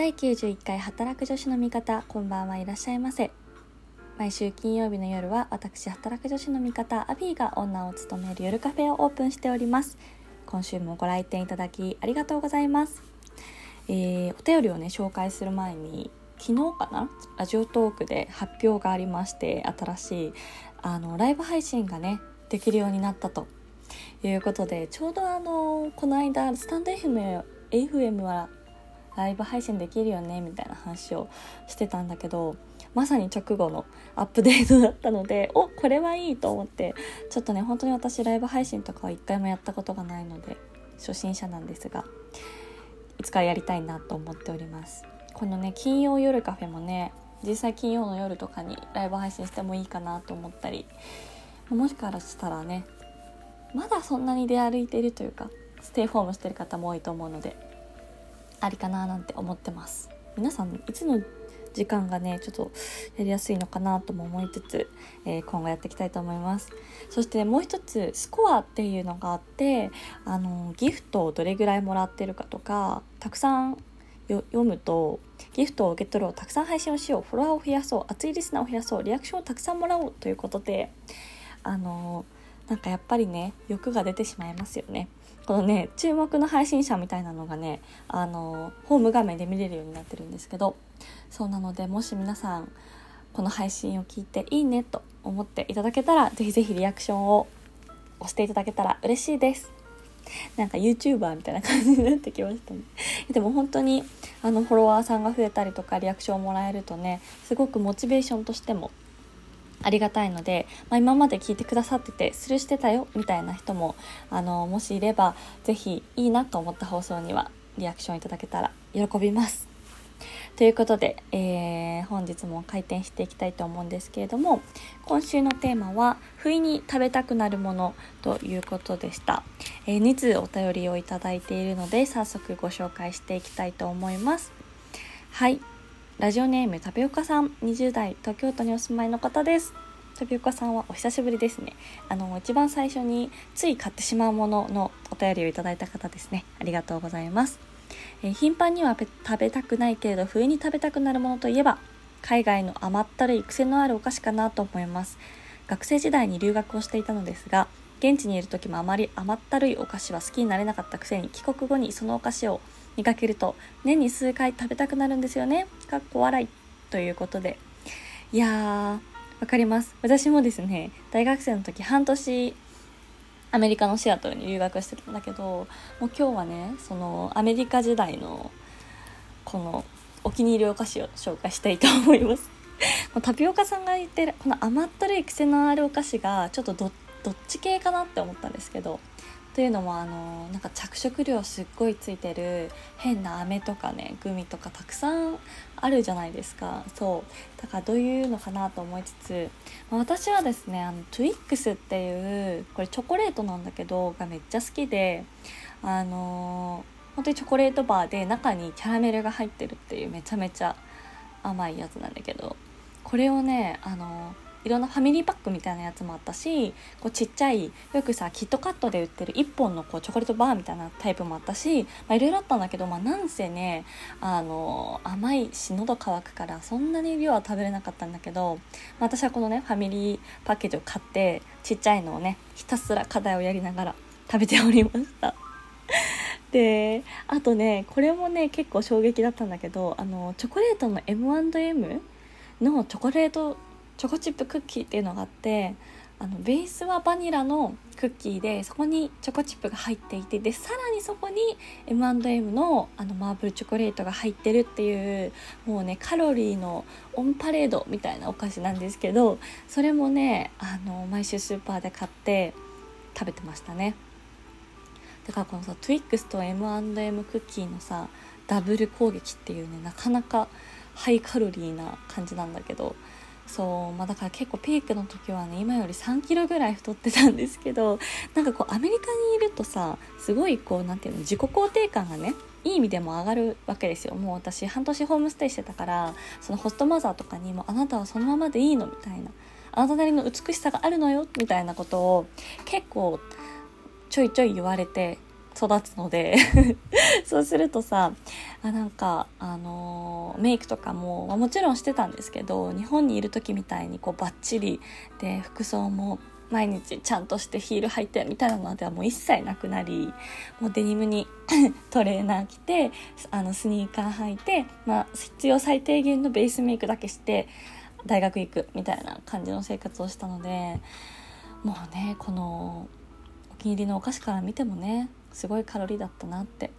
第91回働く女子の味方こんばんはいらっしゃいませ。毎週金曜日の夜は私働く女子の味方アビーが女を務める夜カフェをオープンしております。今週もご来店いただきありがとうございます。えー、お便りをね紹介する前に昨日かなラジオトークで発表がありまして新しいあのライブ配信がねできるようになったと。いうことでちょうどあのこの間スタンド FM, FM はライブ配信できるよねみたいな話をしてたんだけどまさに直後のアップデートだったので おこれはいいと思ってちょっとね本当に私ライブ配信とかは一回もやったことがないので初心者なんですがいつかやりたいなと思っております。このね金曜夜カフェもね実際金曜の夜とかにライブ配信してもいいかなと思ったりもしかしたらねまだそんなに出歩いているというかステイホームしてる方も多いと思うのでありかななんて思ってます。皆さんいつの時間がねちょっとやりやすいのかなとも思いつつ、えー、今後やっていきたいと思います。そして、もう一つスコアっていうのがあってあのギフトをどれぐらいもらってるかとかたくさん読むとギフトを受け取ろうたくさん配信をしようフォロワーを増やそう熱いリスナーを増やそうリアクションをたくさんもらおうということであのなんかやっぱりね欲が出てしまいますよね。このね注目の配信者みたいなのがねあのホーム画面で見れるようになってるんですけどそうなのでもし皆さんこの配信を聞いていいねと思っていただけたらぜひぜひリアクションを押していただけたら嬉しいです。なんか YouTuber みたいな感じになってきましたね。でも本当にあのフォロワーさんが増えたりとかリアクションをもらえるとねすごくモチベーションとしてもありがたいので、まあ、今まで聞いてくださっててスルーしてたよみたいな人もあのもしいれば是非いいなと思った放送にはリアクションいただけたら喜びます。ということで、えー、本日も開店していきたいと思うんですけれども今週のテーマは「不意に食べたくなるもの」ということでした、えー、2通お便りをいただいているので早速ご紹介していきたいと思います。はい。ラジオネームタピオカさん20代東京都にお住まいの方です。タピオカさんはお久しぶりですね。あの一番最初につい買ってしまうもののお便りをいただいた方ですね。ありがとうございます、えー、頻繁には食べたくないけれど冬に食べたくなるものといえば海外の甘ったるい癖のあるお菓子かなと思います。学生時代に留学をしていたのですが現地にいる時もあまり甘ったるいお菓子は好きになれなかったくせに帰国後にそのお菓子を見かけると年に数回食べたくなるんですよね。かっこ笑い。ということで。いやーわかります。私もですね大学生の時半年アメリカのシアトルに留学してたんだけどもう今日はねそのアメリカ時代のこのお気に入りお菓子を紹介したいと思います。タピオカさんが言ってるこの甘ったるい癖のあるお菓子がちょっとどっち系かなって思ったんですけどというのもあのなんか着色料すっごいついてる変な飴とかねグミとかたくさんあるじゃないですか。そう。だからどういうのかなと思いつつ、まあ、私はですねあの Twix っていうこれチョコレートなんだけどがめっちゃ好きであの本当にチョコレートバーで中にキャラメルが入ってるっていうめちゃめちゃ甘いやつなんだけどこれをねあのいろんなファミリーパックみたいなやつもあったしこうちっちゃいよくさキットカットで売ってる1本のこうチョコレートバーみたいなタイプもあったし、まあ、いろいろあったんだけど、まあ、なんせねあの甘いし喉乾くからそんなに量は食べれなかったんだけど、まあ、私はこのねファミリーパッケージを買ってちっちゃいのをねひたすら課題をやりながら 食べておりました。であとねこれもね結構衝撃だったんだけどあのチョコレートの M&M のチョコレートチョコチップクッキーっていうのがあってあのベースはバニラのクッキーでそこにチョコチップが入っていてでさらにそこに M&M のあのマーブルチョコレートが入ってるっていうもうねカロリーのオンパレードみたいなお菓子なんですけどそれもねあの毎週スーパーで買って食べてましたね。だからこのさ Twix と M&M クッキーのさダブル攻撃っていうねなかなかハイカロリーな感じなんだけどそうまあだから結構ピークの時はね今より3キロぐらい太ってたんですけど なんかこうアメリカにいるとさすごいこう何て言うの自己肯定感がねいい意味でも上がるわけですよ。もう私半年ホームステイしてたからそのホストマザーとかにも「あなたはそのままでいいの?」みたいな「あなたなりの美しさがあるのよ」みたいなことを結構ちょいちょい言われて育つので そうするとさあなんかあのー、メイクとかも、まあ、もちろんしてたんですけど日本にいる時みたいにこうバッチリで服装も毎日ちゃんとしてヒール履いてみたいなのではもう一切なくなりもうデニムに トレーナー着てあのスニーカー履いて、まあ、必要最低限のベースメイクだけして大学行くみたいな感じの生活をしたのでもうねこのお気に入りのお菓子から見てもねすごいカロリーだったなって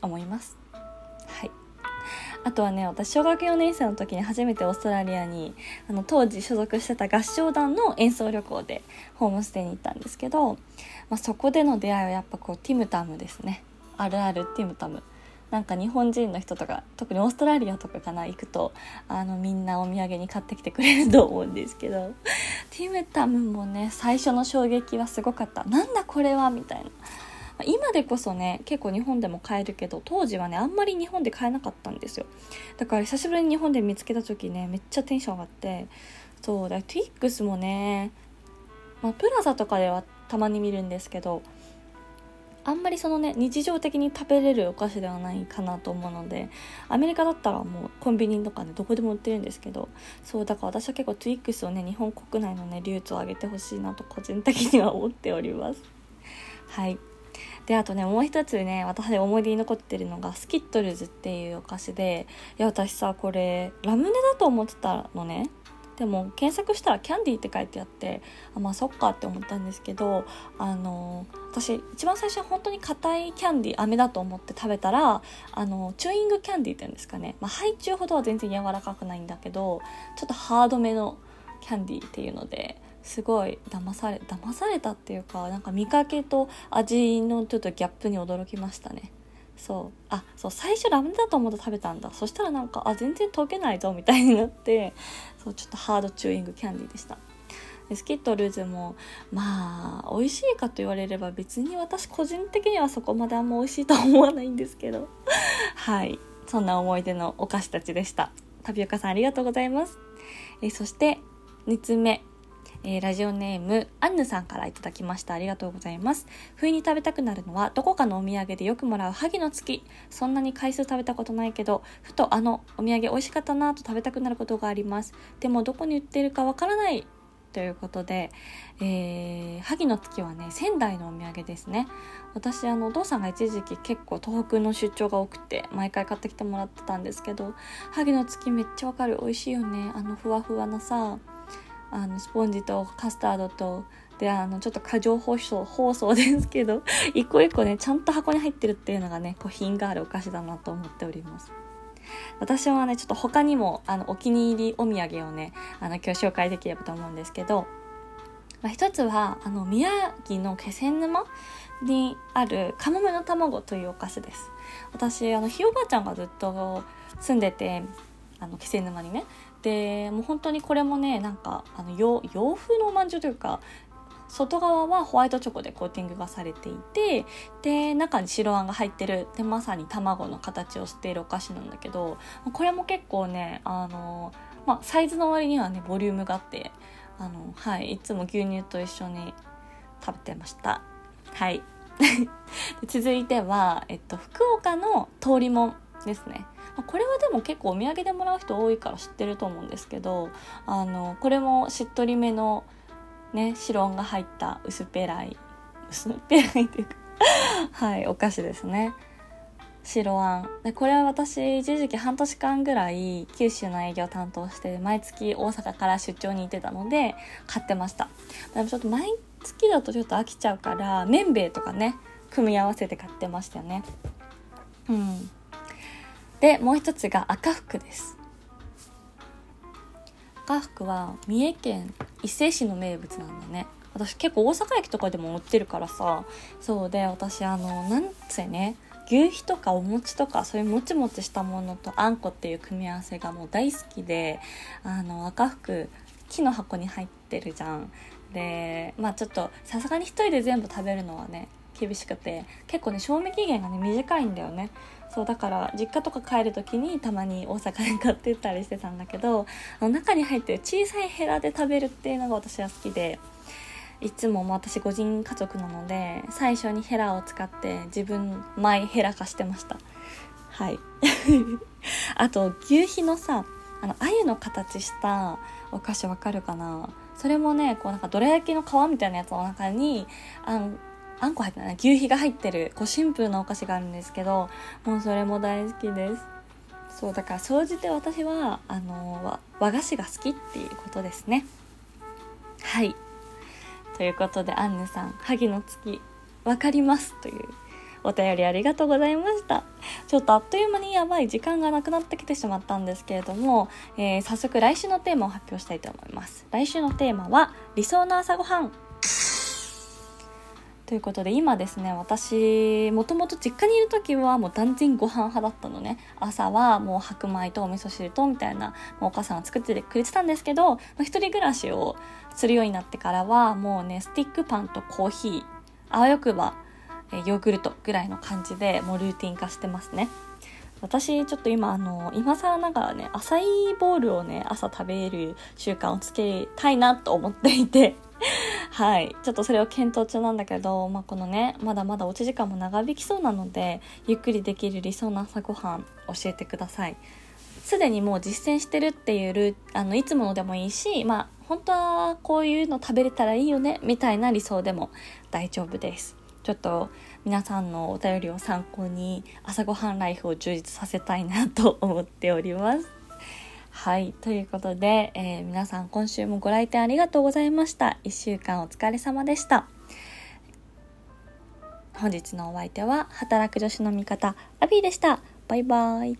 思います。はい。あとはね私小学4年生の時に初めてオーストラリアにあの当時所属してた合唱団の演奏旅行でホームステイに行ったんですけど、まあ、そこでの出会いはやっぱこうティムタムですね。あるあるティムタム。なんか日本人の人とか特にオーストラリアとかかな行くとあのみんなお土産に買ってきてくれると思うんですけどTim Tam もね最初の衝撃はすごかった。なんだこれはみたいな。今でこそね結構日本でも買えるけど当時はねあんまり日本で買えなかったんですよ。だから久しぶりに日本で見つけた時ねめっちゃテンション上がって。そうだ Twix もね、まあ、プラザとかではたまに見るんですけどあんまりそのね日常的に食べれるお菓子ではないかなと思うのでアメリカだったらもうコンビニとかねどこでも売ってるんですけどそうだから私は結構 Twix をね日本国内のね流通を上げてほしいなと個人的には思っております。はい。であとねもう一つね私思い出に残ってるのが Skittles っていうお菓子でいや私さこれラムネだと思ってたのね。でも検索したらキャンディーって書いてあってあまあそっかって思ったんですけどあの私一番最初は本当に硬いキャンディー飴だと思って食べたらあのチューイングキャンディーって言うんですかね、まあ、ハイチュウほどは全然柔らかくないんだけどちょっとハードめのキャンディーっていうのですごい騙され騙されたっていうかなんか見かけと味のちょっとギャップに驚きましたね。そう。あそう最初ラムネだと思って食べたんだ。そしたらなんかあ全然溶けないぞみたいになってそうちょっとハードチューイングキャンディーでした。でスキットルーズもまあ美味しいかと言われれば別に私個人的にはそこまであんま美味しいとは思わないんですけど。はい。そんな思い出のお菓子たちでした。タピオカさんありがとうございます。えそして2つ目。えー、ラジオネームアンヌさんからいただきました。ありがとうございます。不意に食べたくなるのはどこかのお土産でよくもらう萩の月。そんなに回数食べたことないけどふとあのお土産美味しかったなと食べたくなることがあります。でもどこに売ってるかわからない。ということで、えー、萩の月はね仙台のお土産ですね。私あのお父さんが一時期結構東北の出張が多くて毎回買ってきてもらってたんですけど萩の月めっちゃわかる。美味しいよね。あのふわふわなさ。あのスポンジとカスタードとであのちょっと過剰包装包装ですけど 一個一個ねちゃんと箱に入ってるっていうのがねこう品があるお菓子だなと思っております。私はねちょっと他にもあのお気に入りお土産をねあの今日紹介できればと思うんですけど、まあ、一つはあの宮城の気仙沼にあるカモメの卵というお菓子です。私あのひいおばあちゃんがずっと住んでてあの気仙沼にねでもう本当にこれもねなんかあの洋洋風のおまんじゅうというか外側はホワイトチョコでコーティングがされていてで中に白あんが入ってるでまさに卵の形をしているお菓子なんだけどこれも結構ねあの、まあ、サイズの割にはねボリュームがあってあの、はい、いつも牛乳と一緒に食べてました。はい。続いては、えっと、福岡の通りもんですね。これはでも結構お土産でもらう人多いから知ってると思うんですけどあのこれもしっとりめのね白あんが入った薄っぺらい薄っぺらいっていうか はいお菓子ですね。白あん。でこれは私一時期半年間ぐらい九州の営業担当して毎月大阪から出張に行ってたので買ってました。でもちょっと毎月だとちょっと飽きちゃうから麺べいとかね組み合わせて買ってましたよね。うん。でもう一つが赤福です。赤福は三重県伊勢市の名物なんだね。私結構大阪駅とかでも売ってるからさ。そうで私あのなんつうね牛皮とかお餅とかそういうもちもちしたものとあんこっていう組み合わせがもう大好きであの赤福木の箱に入ってるじゃん。でまあちょっとさすがに1人で全部食べるのはね厳しくて結構ね賞味期限がね短いんだよね。そうだから実家とか帰る時にたまに大阪で買ってったりしてたんだけどあの中に入ってる小さいヘラで食べるっていうのが私は好きでいつも私5人家族なので最初にヘラを使って自分前ヘラ化してました。はい。あと牛皮のさあの鮎の形したお菓子わかるかな？それもねこうなんかどら焼きの皮みたいなやつの中にあんあんこ入ってない牛皮が入ってるこうシンプルなお菓子があるんですけどもうそれも大好きです。そうだから総じて私はあの和菓子が好きっていうことですね。はい。ということでアンヌさん萩の月わかりますというお便りありがとうございました。ちょっとあっという間にやばい時間がなくなってきてしまったんですけれども、えー、早速来週のテーマを発表したいと思います。来週のテーマは理想の朝ごはん。ということで今ですね私もともと実家にいる時はもう断然ご飯派だったのね。朝はもう白米とお味噌汁とみたいなお母さんが作ってくれてたんですけど、まあ、一人暮らしをするようになってからはもうねスティックパンとコーヒーあわよくばヨーグルトぐらいの感じでもうルーティン化してますね。私ちょっと今あの今更ながらねアサイーボールをね朝食べる習慣をつけたいなと思っていて。はい。ちょっとそれを検討中なんだけど、まあ、このね、まだまだおうち時間も長引きそうなので、ゆっくりできる理想の朝ごはん教えてください。すでにもう実践してるっていうルあの、いつものでもいいし、まあ、本当はこういうの食べれたらいいよね、みたいな理想でも大丈夫です。ちょっと皆さんのお便りを参考に朝ごはんライフを充実させたいなと思っております。はい。ということで、えー、皆さん今週もご来店ありがとうございました。1週間お疲れ様でした。本日のお相手は、働く女子の味方、アビーでした。バイバイ。